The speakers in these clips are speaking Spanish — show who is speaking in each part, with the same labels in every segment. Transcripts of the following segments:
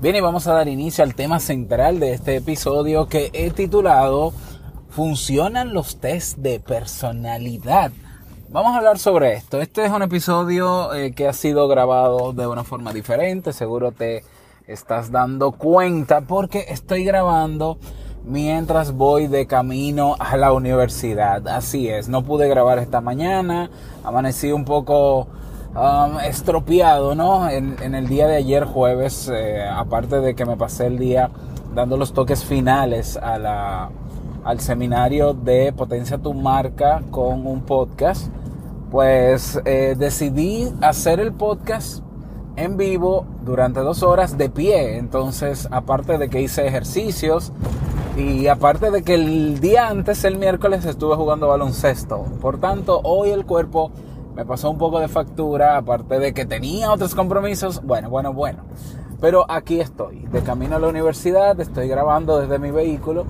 Speaker 1: Bien, y vamos a dar inicio al tema central de este episodio que he titulado ¿Funcionan los test de personalidad? Vamos a hablar sobre esto. Este es un episodio eh, que ha sido grabado de una forma diferente, seguro te estás dando cuenta porque estoy grabando mientras voy de camino a la universidad. Así es, no pude grabar esta mañana, amanecí un poco Um, estropeado, ¿no? En, el día de ayer jueves, eh, aparte de que me pasé el día dando los toques finales a la, al seminario de Potencia tu Marca con un podcast, pues eh, decidí hacer el podcast en vivo durante dos horas de pie. Entonces, aparte de que hice ejercicios y aparte de que el día antes, el miércoles, estuve jugando baloncesto. Por tanto, hoy el cuerpo me pasó un poco de factura, aparte de que tenía otros compromisos. Bueno, bueno, bueno. Pero aquí estoy, de camino a la universidad, estoy grabando desde mi vehículo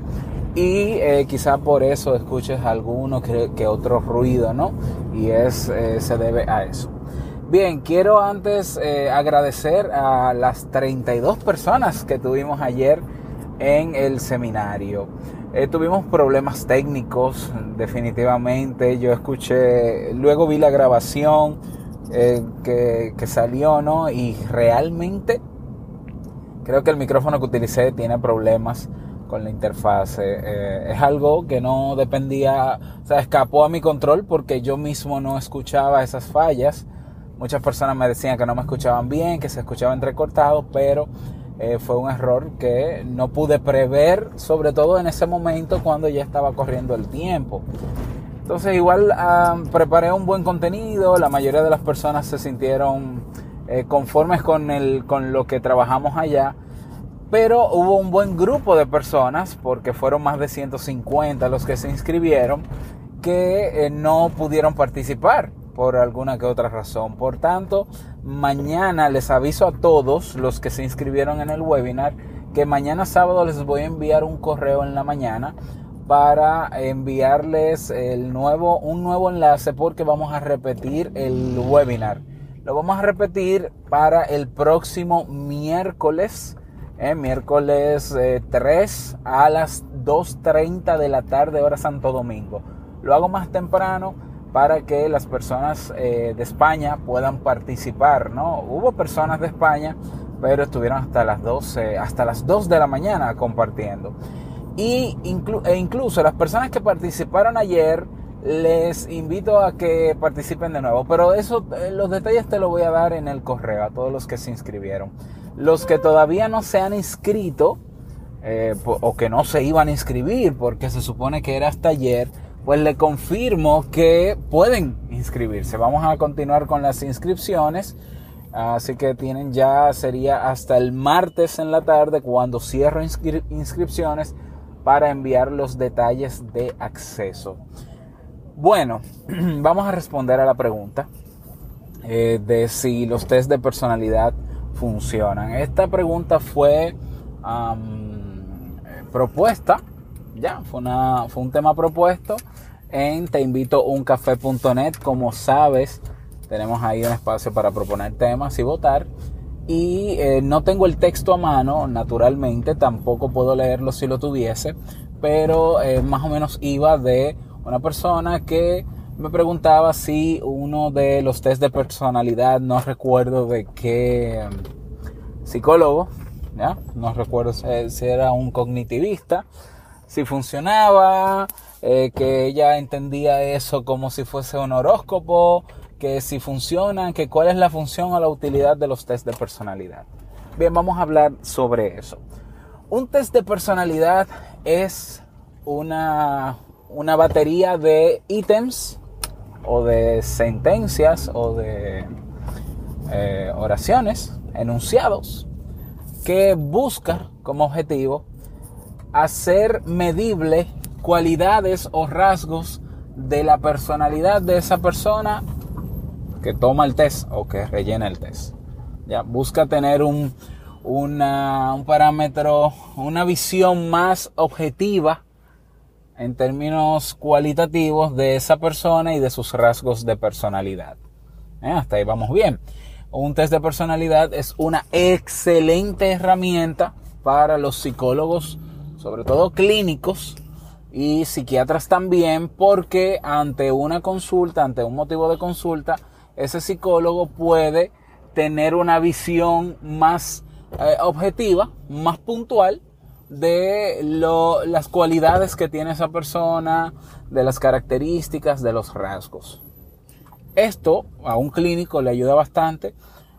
Speaker 1: y eh, quizá por eso escuches alguno que, otro ruido, ¿no? Y es, eh, se debe a eso. Bien, quiero antes eh, agradecer a las 32 personas que tuvimos ayer en el seminario. Eh, tuvimos problemas técnicos, definitivamente. Yo escuché, luego vi la grabación eh, que, salió, ¿no? Y realmente creo que el micrófono que utilicé tiene problemas con la interfase. Eh, es algo que no dependía, o sea, escapó a mi control porque yo mismo no escuchaba esas fallas. Muchas personas me decían que no me escuchaban bien, que se escuchaba entrecortado, pero eh, fue un error que no pude prever, sobre todo en ese momento cuando ya estaba corriendo el tiempo. Entonces igual ah, preparé un buen contenido, la mayoría de las personas se sintieron eh, conformes con, el, con lo que trabajamos allá, pero hubo un buen grupo de personas, porque fueron más de 150 los que se inscribieron, que eh, no pudieron participar por alguna que otra razón. Por tanto, mañana les aviso a todos los que se inscribieron en el webinar que mañana sábado les voy a enviar un correo en la mañana para enviarles el nuevo, un nuevo enlace porque vamos a repetir el webinar. Lo vamos a repetir para el próximo miércoles, eh, miércoles 3 eh, a las 2.30 de la tarde hora Santo Domingo. Lo hago más temprano para que las personas eh, de España puedan participar, ¿no? Hubo personas de España, pero estuvieron hasta las 12, hasta las 2 de la mañana compartiendo. Y e incluso las personas que participaron ayer, les invito a que participen de nuevo. Pero eso, eh, los detalles te los voy a dar en el correo a todos los que se inscribieron. Los que todavía no se han inscrito, eh, o que no se iban a inscribir, porque se supone que era hasta ayer, pues le confirmo que pueden inscribirse. Vamos a continuar con las inscripciones. Así que tienen ya, sería hasta el martes en la tarde cuando cierro inscripciones para enviar los detalles de acceso. Bueno, vamos a responder a la pregunta eh, de si los test de personalidad funcionan. Esta pregunta fue propuesta ya, fue, una, fue un tema propuesto en teinvitouncafé.net. Como sabes, tenemos ahí un espacio para proponer temas y votar. Y eh, no tengo el texto a mano, naturalmente, tampoco puedo leerlo si lo tuviese, pero eh, más o menos iba de una persona que me preguntaba si uno de los test de personalidad, no recuerdo de qué em, psicólogo, ¿ya? no recuerdo si era un cognitivista, si funcionaba, eh, que ella entendía eso como si fuese un horóscopo, que si funcionan, que cuál es la función o la utilidad de los test de personalidad. Bien, vamos a hablar sobre eso. Un test de personalidad es una, una batería de ítems o de sentencias o de eh, oraciones, enunciados, que busca como objetivo hacer medible cualidades o rasgos de la personalidad de esa persona que toma el test o que rellena el test. Ya, busca tener un, un parámetro, una visión más objetiva en términos cualitativos de esa persona y de sus rasgos de personalidad. Hasta ahí vamos bien. un test de personalidad es una excelente herramienta para los psicólogos, sobre todo clínicos y psiquiatras también, porque ante una consulta, ante un motivo de consulta, ese psicólogo puede tener una visión más eh, objetiva, más puntual de las cualidades que tiene esa persona, de las características, de los rasgos. Esto a un clínico le ayuda bastante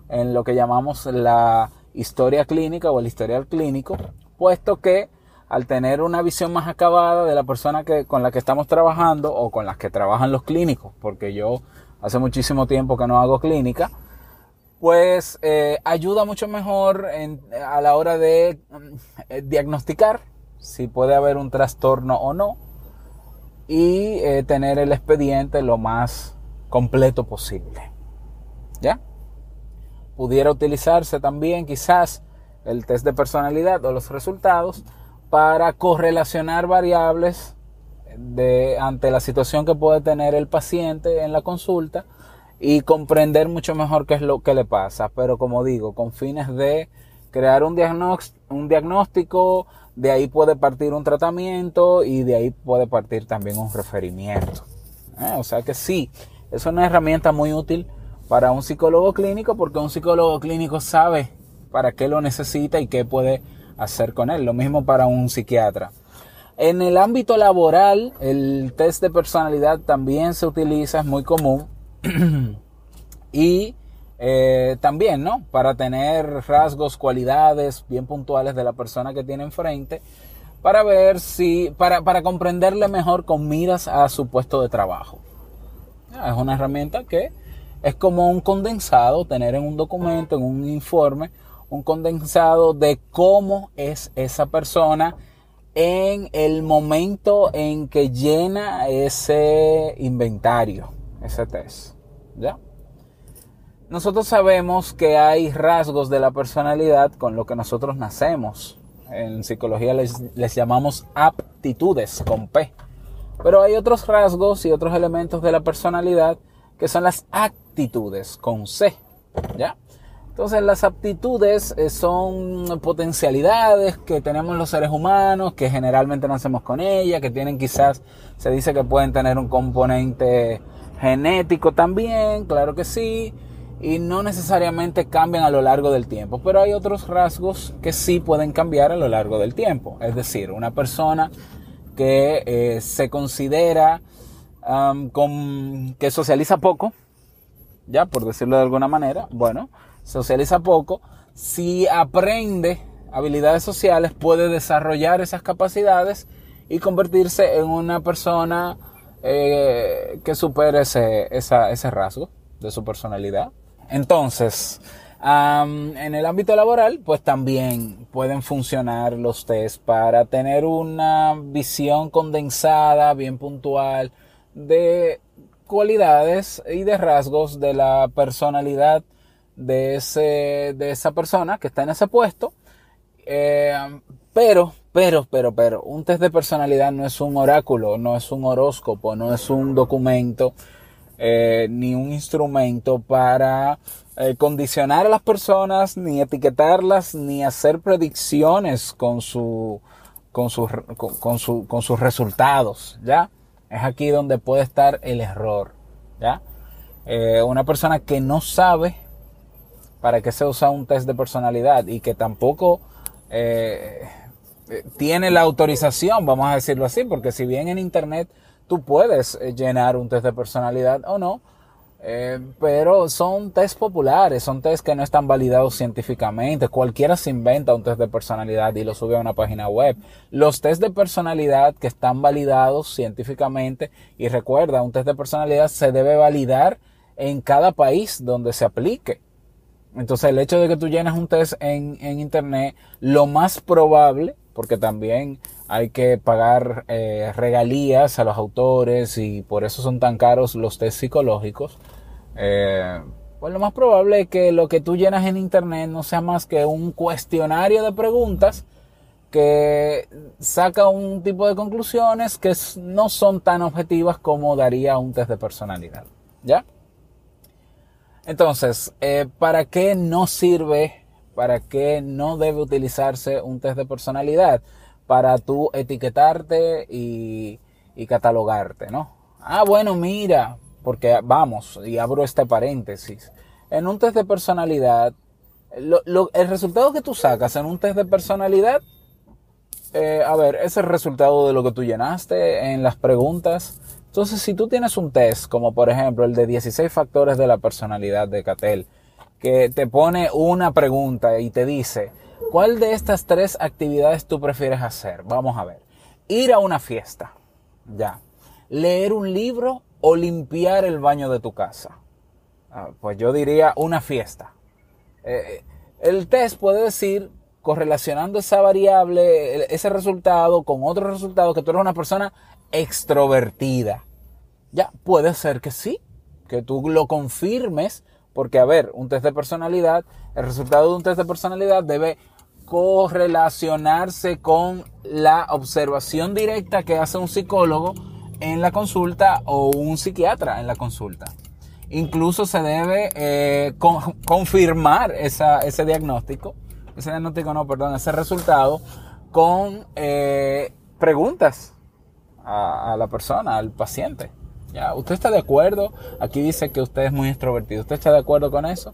Speaker 1: en lo que llamamos la historia clínica o el historial clínico, puesto que al tener una visión más acabada de la persona que, con la que estamos trabajando o con las que trabajan los clínicos, porque yo hace muchísimo tiempo que no hago clínica, pues eh, ayuda mucho mejor a la hora de mm, diagnosticar si puede haber un trastorno o no y eh, tener el expediente lo más completo posible. ¿Ya? Pudiera utilizarse también quizás el test de personalidad o los resultados para correlacionar variables de, ante la situación que puede tener el paciente en la consulta y comprender mucho mejor qué es lo que le pasa. Pero como digo, con fines de crear un, un diagnóstico, de ahí puede partir un tratamiento y de ahí puede partir también un referimiento. ¿Eh? O sea que sí, es una herramienta muy útil para un psicólogo clínico porque un psicólogo clínico sabe para qué lo necesita y qué puede hacer con él. Lo mismo para un psiquiatra. En el ámbito laboral, el test de personalidad también se utiliza, es muy común. y eh, también, ¿no? Para tener rasgos, cualidades bien puntuales de la persona que tiene enfrente, para ver si, para, para comprenderle mejor con miras a su puesto de trabajo. Es una herramienta que es como un condensado, tener en un documento, en un informe, un condensado de cómo es esa persona en el momento en que llena ese inventario, ese test. ¿Ya? Nosotros sabemos que hay rasgos de la personalidad con lo que nosotros nacemos. En psicología les, les llamamos aptitudes con P. Pero hay otros rasgos y otros elementos de la personalidad que son las actitudes con C. ¿Ya? Entonces las aptitudes eh, son potencialidades que tenemos los seres humanos, que generalmente nacemos con ellas, que tienen quizás, se dice que pueden tener un componente genético también, claro que sí, y no necesariamente cambian a lo largo del tiempo, pero hay otros rasgos que sí pueden cambiar a lo largo del tiempo. Es decir, una persona que eh, se considera con, que socializa poco, ya por decirlo de alguna manera, bueno, socializa poco, si aprende habilidades sociales puede desarrollar esas capacidades y convertirse en una persona eh, que supere ese, ese rasgo de su personalidad. Entonces, en el ámbito laboral, pues también pueden funcionar los test para tener una visión condensada, bien puntual, de cualidades y de rasgos de la personalidad de, ese, de esa persona que está en ese puesto. Eh, pero, pero, pero, pero, un test de personalidad no es un oráculo, no es un horóscopo, no es un documento, eh, ni un instrumento para eh, condicionar a las personas, ni etiquetarlas, ni hacer predicciones con, su, con, su, con, su, con sus resultados, ¿ya? Es aquí donde puede estar el error, ¿ya? una persona que no sabe para qué se usa un test de personalidad y que tampoco eh, tiene la autorización, vamos a decirlo así, porque si bien en Internet tú puedes eh, llenar un test de personalidad o no, eh, pero son test populares, son test que no están validados científicamente. Cualquiera se inventa un test de personalidad y lo sube a una página web. Los test de personalidad que están validados científicamente, y recuerda, un test de personalidad se debe validar en cada país donde se aplique. Entonces el hecho de que tú llenes un test en, internet, lo más probable, porque también hay que pagar eh, regalías a los autores y por eso son tan caros los test psicológicos, eh, pues lo más probable es que lo que tú llenas en internet no sea más que un cuestionario de preguntas que saca un tipo de conclusiones que no son tan objetivas como daría un test de personalidad. ¿Ya? Entonces, eh, ¿para qué no sirve, para qué no debe utilizarse un test de personalidad? Para tú etiquetarte y, catalogarte, ¿no? Ah, bueno, mira, porque vamos, y abro este paréntesis. En un test de personalidad, el resultado que tú sacas en un test de personalidad, eh, a ver, es el resultado de lo que tú llenaste en las preguntas. Entonces, si tú tienes un test, como por ejemplo el de 16 factores de la personalidad de Catel, que te pone una pregunta y te dice, ¿cuál de estas tres actividades tú prefieres hacer? Vamos a ver. Ir a una fiesta, ya. Leer un libro o limpiar el baño de tu casa. Ah, pues yo diría una fiesta. Eh, el test puede decir, correlacionando esa variable, ese resultado con otro resultado, que tú eres una persona extrovertida. Ya, puede ser que sí, que tú lo confirmes, porque a ver, un test de personalidad, el resultado de un test de personalidad debe correlacionarse con la observación directa que hace un psicólogo en la consulta o un psiquiatra en la consulta. Incluso se debe eh, confirmar ese diagnóstico, ese diagnóstico no, perdón, ese resultado con eh, preguntas a, la persona, al paciente. ¿Ya? ¿Usted está de acuerdo? Aquí dice que usted es muy extrovertido. ¿Usted está de acuerdo con eso?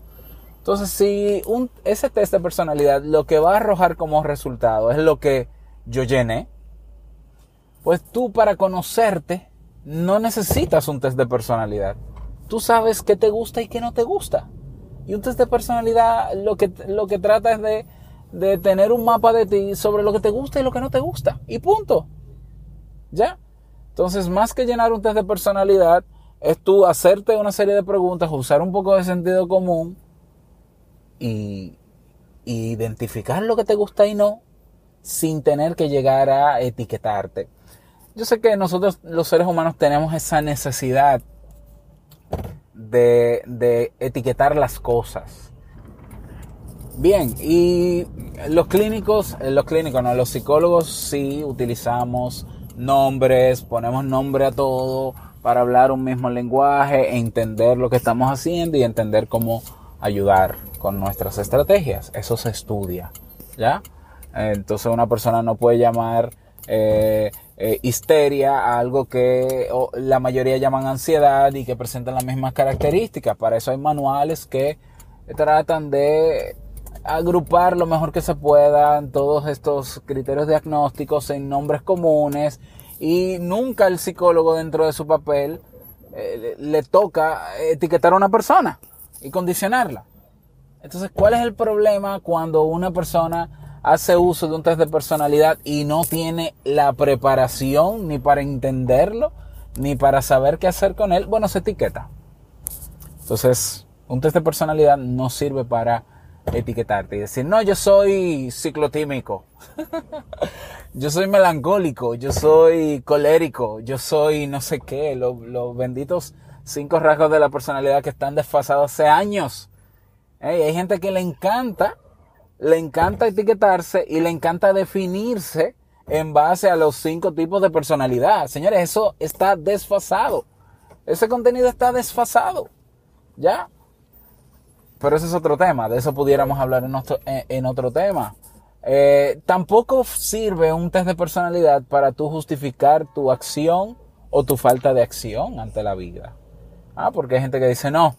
Speaker 1: Entonces, si un, ese test de personalidad lo que va a arrojar como resultado es lo que yo llené, pues tú para conocerte no necesitas un test de personalidad. Tú sabes qué te gusta y qué no te gusta. Y un test de personalidad lo que, lo que trata es de, de tener un mapa de ti sobre lo que te gusta y lo que no te gusta. Y punto. ¿Ya? Entonces, más que llenar un test de personalidad, es tú hacerte una serie de preguntas, usar un poco de sentido común y, identificar lo que te gusta y no, sin tener que llegar a etiquetarte yo sé que nosotros los seres humanos tenemos esa necesidad de, etiquetar las cosas. Bien, y los clínicos, eh, los clínicos, no, los psicólogos sí utilizamos nombres, ponemos nombre a todo para hablar un mismo lenguaje, entender lo que estamos haciendo y entender cómo ayudar con nuestras estrategias. Eso se estudia, ¿ya? Entonces una persona no puede llamar eh, eh, histeria a algo que la mayoría llaman ansiedad y que presentan las mismas características. Para eso hay manuales que tratan de agrupar lo mejor que se puedan todos estos criterios diagnósticos en nombres comunes y nunca el psicólogo dentro de su papel eh, le toca etiquetar a una persona y condicionarla. Entonces, ¿cuál es el problema cuando una persona hace uso de un test de personalidad y no tiene la preparación ni para entenderlo, ni para saber qué hacer con él, bueno, se etiqueta. Entonces, un test de personalidad no sirve para etiquetarte y decir, no, yo soy ciclotímico, yo soy melancólico, yo soy colérico, yo soy no sé qué, los, benditos cinco rasgos de la personalidad que están desfasados hace años. hay gente que le encanta le encanta etiquetarse y le encanta definirse en base a los cinco tipos de personalidad. Señores, eso está desfasado. Ese contenido está desfasado. ¿Ya? Pero ese es otro tema. De eso pudiéramos hablar en, otro, tema. Eh, tampoco sirve un test de personalidad para tú justificar tu acción o tu falta de acción ante la vida. Ah, porque hay gente que dice, no,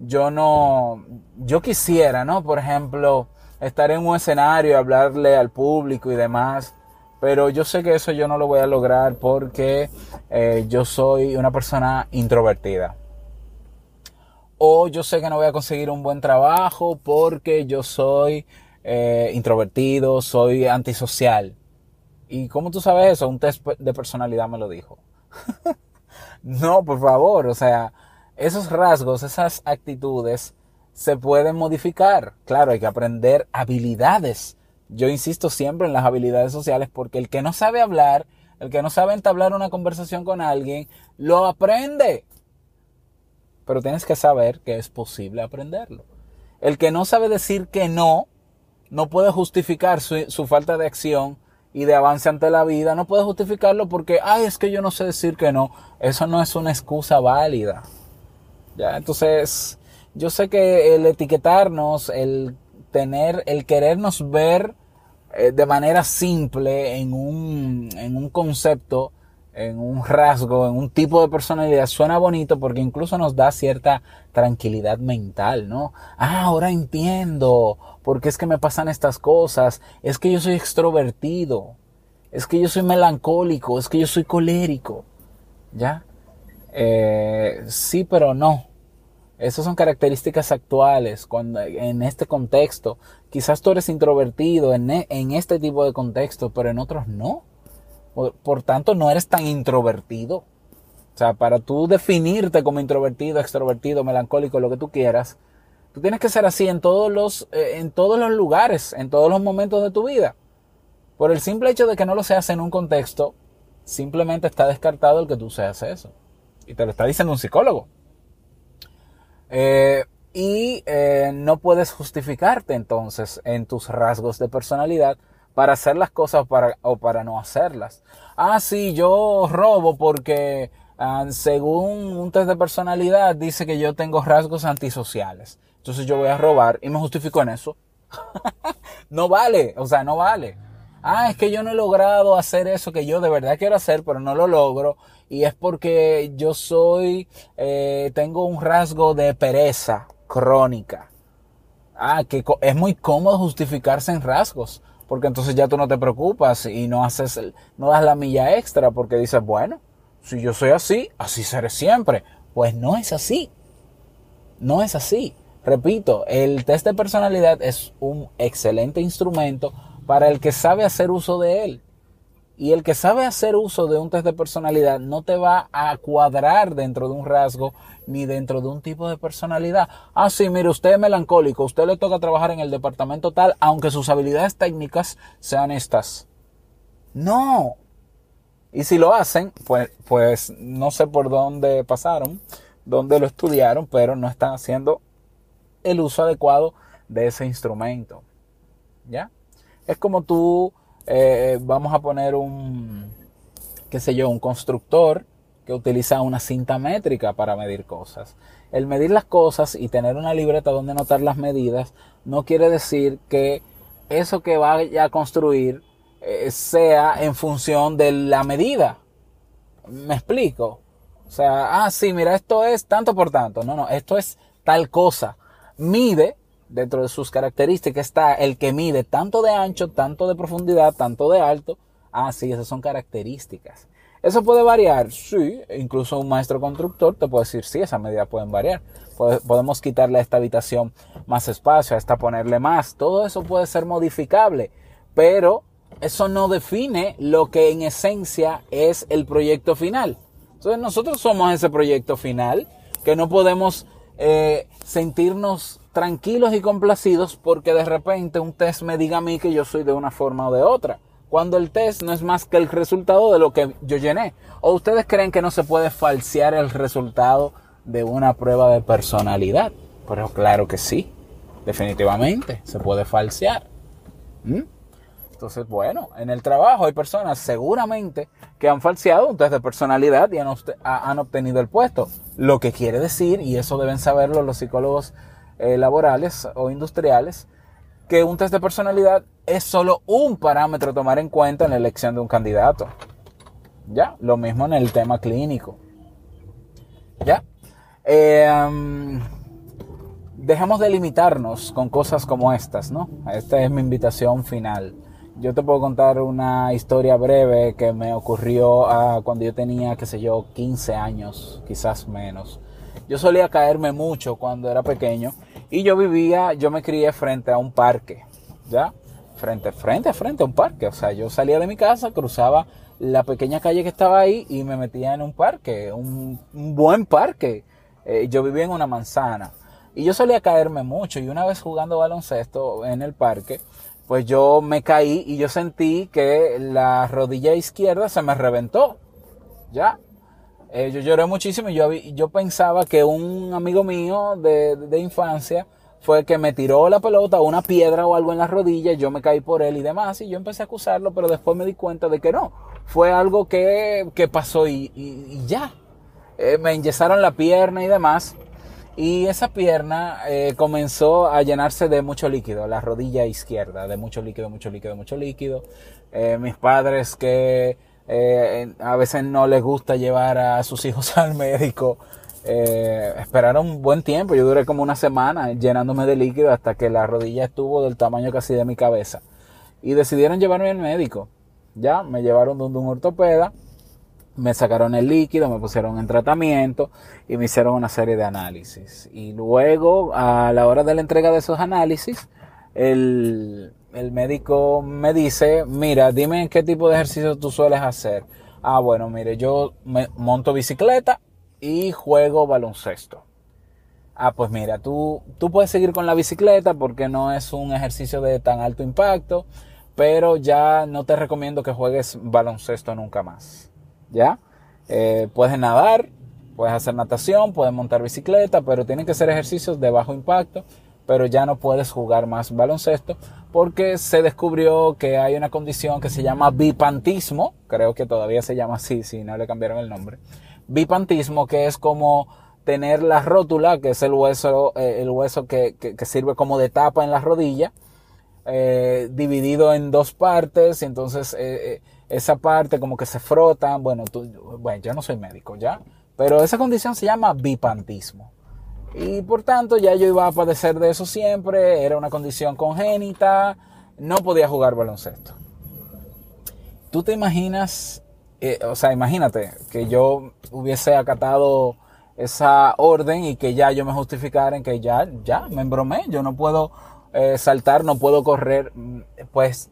Speaker 1: yo no, yo quisiera, ¿no? Por ejemplo, estar en un escenario, hablarle al público y demás. Pero yo sé que eso yo no lo voy a lograr porque eh, yo soy una persona introvertida. O yo sé que no voy a conseguir un buen trabajo porque yo soy eh, introvertido, soy antisocial. ¿Y cómo tú sabes eso? Un test de personalidad me lo dijo. no, por favor, o sea, esos rasgos, esas actitudes se pueden modificar. Claro, hay que aprender habilidades. Yo insisto siempre en las habilidades sociales porque el que no sabe hablar, el que no sabe entablar una conversación con alguien, lo aprende. Pero tienes que saber que es posible aprenderlo. El que no sabe decir que no, no puede justificar su, falta de acción y de avance ante la vida, no puede justificarlo porque, ay, es que yo no sé decir que no. Eso no es una excusa válida. Ya, entonces, yo sé que el etiquetarnos, el tener, el querernos ver eh, de manera simple en un, en un concepto, en un rasgo, en un tipo de personalidad, suena bonito porque incluso nos da cierta tranquilidad mental, ¿no? Ah, ahora entiendo por qué es que me pasan estas cosas. Es que yo soy extrovertido. Es que yo soy melancólico. Es que yo soy colérico. ¿Ya? Eh, sí, pero no. Esas son características actuales. Cuando, en este contexto, quizás tú eres introvertido en, e, en este tipo de contexto, pero en otros no. Por, tanto, no eres tan introvertido. O sea, para tú definirte como introvertido, extrovertido, melancólico, lo que tú quieras, tú tienes que ser así en todos los, eh, en todos los lugares, en todos los momentos de tu vida. Por el simple hecho de que no lo seas en un contexto, simplemente está descartado el que tú seas eso. Y te lo está diciendo un psicólogo. Eh, y eh, no puedes justificarte entonces en tus rasgos de personalidad para hacer las cosas para, o para no hacerlas. Ah, sí, yo robo porque ah, según un test de personalidad dice que yo tengo rasgos antisociales. Entonces yo voy a robar y me justifico en eso. no vale, o sea, no vale. Ah, es que yo no he logrado hacer eso que yo de verdad quiero hacer, pero no lo logro. Y es porque yo soy, eh, tengo un rasgo de pereza crónica. Ah, que es muy cómodo justificarse en rasgos porque entonces ya tú no te preocupas y no haces, no das la milla extra porque dices, bueno, si yo soy así, así seré siempre. Pues no es así. No es así. Repito, el test de personalidad es un excelente instrumento para el que sabe hacer uso de él. Y el que sabe hacer uso de un test de personalidad no te va a cuadrar dentro de un rasgo ni dentro de un tipo de personalidad. Ah, sí, mire, usted es melancólico, usted le toca trabajar en el departamento tal, aunque sus habilidades técnicas sean estas. No. Y si lo hacen, pues, pues no sé por dónde pasaron, dónde lo estudiaron, pero no están haciendo el uso adecuado de ese instrumento. ¿Ya? Es como tú eh, vamos a poner un, qué sé yo, un constructor que utiliza una cinta métrica para medir cosas. El medir las cosas y tener una libreta donde anotar las medidas no quiere decir que eso que vaya a construir eh, sea en función de la medida. ¿Me explico? O sea, ah, sí, mira, esto es tanto por tanto. No, no, esto es tal cosa. Mide dentro de sus características está el que mide tanto de ancho, tanto de profundidad, tanto de alto. Ah, sí, esas son características. ¿Eso puede variar? Sí, incluso un maestro constructor te puede decir, sí, esas medidas pueden variar. Podemos quitarle a esta habitación más espacio, a esta ponerle más. Todo eso puede ser modificable, pero eso no define lo que en esencia es el proyecto final. Entonces nosotros somos ese proyecto final que no podemos eh, sentirnos tranquilos y complacidos porque de repente un test me diga a mí que yo soy de una forma o de otra. Cuando el test no es más que el resultado de lo que yo llené. ¿O ustedes creen que no se puede falsear el resultado de una prueba de personalidad? Pero claro que sí. Definitivamente se puede falsear. ¿Mm? Entonces, bueno, en el trabajo hay personas seguramente que han falseado un test de personalidad y han, han obtenido el puesto. Lo que quiere decir, y eso deben saberlo los psicólogos eh, laborales o industriales, que un test de personalidad es solo un parámetro a tomar en cuenta en la elección de un candidato. Ya, lo mismo en el tema clínico. Ya. Eh, dejemos de limitarnos con cosas como estas, ¿no? Esta es mi invitación final. Yo te puedo contar una historia breve que me ocurrió ah, cuando yo tenía, qué sé yo, 15 años, quizás menos. Yo solía caerme mucho cuando era pequeño y yo vivía, yo me crié frente a un parque, ¿ya? Frente, frente, frente a un parque. O sea, yo salía de mi casa, cruzaba la pequeña calle que estaba ahí y me metía en un parque, un, buen parque. Eh, yo vivía en una manzana. Y yo solía caerme mucho. Y una vez jugando baloncesto en el parque, pues yo me caí y yo sentí que la rodilla izquierda se me reventó. ¿Ya? Eh, yo lloré muchísimo y yo, yo pensaba que un amigo mío de, de, infancia fue que me tiró la pelota, una piedra o algo en la rodilla, yo me caí por él y demás, y yo empecé a acusarlo, pero después me di cuenta de que no, fue algo que, que pasó y, y, ya. Eh, me enyesaron la pierna y demás, Y esa pierna eh, comenzó a llenarse de mucho líquido, la rodilla izquierda, de mucho líquido, mucho líquido, mucho líquido. Mis padres que eh, a veces no les gusta llevar a sus hijos al médico, esperaron un buen tiempo. Yo duré como una semana llenándome de líquido hasta que la rodilla estuvo del tamaño casi de mi cabeza. Y decidieron llevarme al médico. Ya, me llevaron donde un ortopeda me sacaron el líquido, me pusieron en tratamiento y me hicieron una serie de análisis. Y luego, a la hora de la entrega de esos análisis, el, médico me dice, mira, dime qué tipo de ejercicio tú sueles hacer. Ah, bueno, mire, yo monto bicicleta y juego baloncesto. Ah, pues mira, tú, tú puedes seguir con la bicicleta porque no es un ejercicio de tan alto impacto, pero ya no te recomiendo que juegues baloncesto nunca más. ¿ya? Eh, puedes nadar, puedes hacer natación, puedes montar bicicleta, pero tienen que ser ejercicios de bajo impacto, pero ya no puedes jugar más baloncesto porque se descubrió que hay una condición que se llama bipantismo, creo que todavía se llama así, si no le cambiaron el nombre, bipantismo que es como tener la rótula, que es el hueso, eh, el hueso que, sirve como de tapa en la rodilla, eh, dividido en dos partes, y entonces esa parte como que se frotan, bueno, tú, bueno, yo no soy médico ya, pero esa condición se llama bipantismo. Y por tanto ya yo iba a padecer de eso siempre, era una condición congénita, no podía jugar baloncesto. Tú te imaginas, eh, o sea, imagínate que yo hubiese acatado esa orden y que ya yo me justificara en que ya, ya, me embromé, yo no puedo eh, saltar, no puedo correr, pues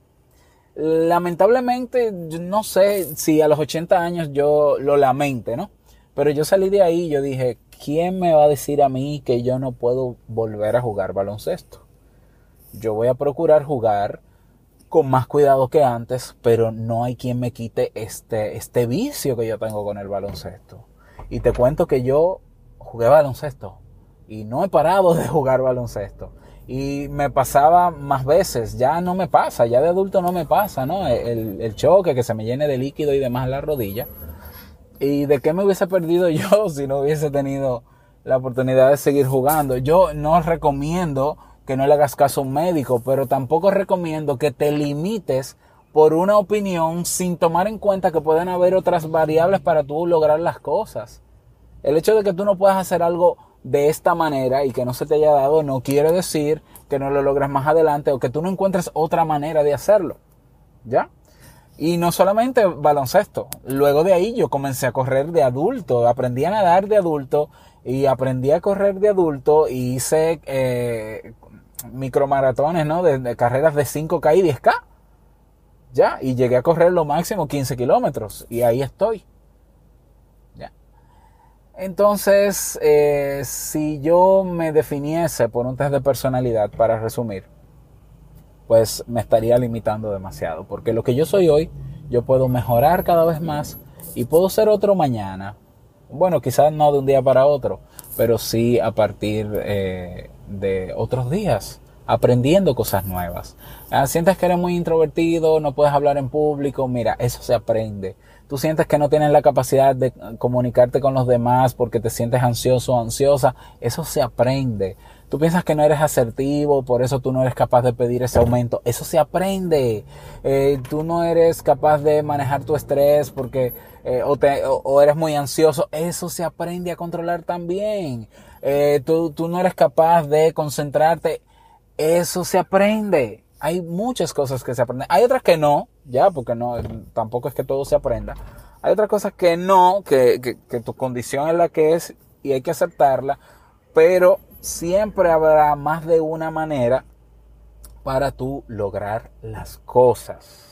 Speaker 1: lamentablemente, no sé si a los 80 años yo lo lamente, ¿no? Pero yo salí de ahí y yo dije, ¿quién me va a decir a mí que yo no puedo volver a jugar baloncesto? Yo voy a procurar jugar con más cuidado que antes, pero no hay quien me quite este, este vicio que yo tengo con el baloncesto. Y te cuento que yo jugué baloncesto y no he parado de jugar baloncesto y me pasaba más veces, ya no me pasa, ya de adulto no me pasa, ¿no? El, choque, que se me llene de líquido y demás la rodilla. ¿Y de qué me hubiese perdido yo si no hubiese tenido la oportunidad de seguir jugando? Yo no recomiendo que no le hagas caso a un médico, pero tampoco recomiendo que te limites por una opinión sin tomar en cuenta que pueden haber otras variables para tú lograr las cosas. El hecho de que tú no puedas hacer algo de esta manera y que no se te haya dado no quiere decir que no lo logres más adelante o que tú no encuentres otra manera de hacerlo. ¿Ya? Y no solamente baloncesto. Luego de ahí yo comencé a correr de adulto, aprendí a nadar de adulto y aprendí a correr de adulto y hice eh, micromaratones, ¿no? De, carreras de 5K y 10K. ¿Ya? Y llegué a correr lo máximo 15 kilómetros y ahí estoy. Entonces, eh, si yo me definiese por un test de personalidad, para resumir, pues me estaría limitando demasiado. Porque lo que yo soy hoy, yo puedo mejorar cada vez más y puedo ser otro mañana. Bueno, quizás no de un día para otro, pero sí a partir eh, de otros días, aprendiendo cosas nuevas. Ah, sientes que eres muy introvertido, no puedes hablar en público, mira, eso se aprende tú sientes que no tienes la capacidad de comunicarte con los demás porque te sientes ansioso o ansiosa, eso se aprende. Tú piensas que no eres asertivo, por eso tú no eres capaz de pedir ese aumento. Eso se aprende. Eh, tú no eres capaz de manejar tu estrés porque eh, o, eres muy ansioso. Eso se aprende a controlar también. Eh, tú, tú no eres capaz de concentrarte. Eso se aprende. Hay muchas cosas que se aprenden. Hay otras que no, ya, porque no, tampoco es que todo se aprenda. Hay otras cosas que no, que, que, tu condición es la que es y hay que aceptarla, pero siempre habrá más de una manera para tú lograr las cosas.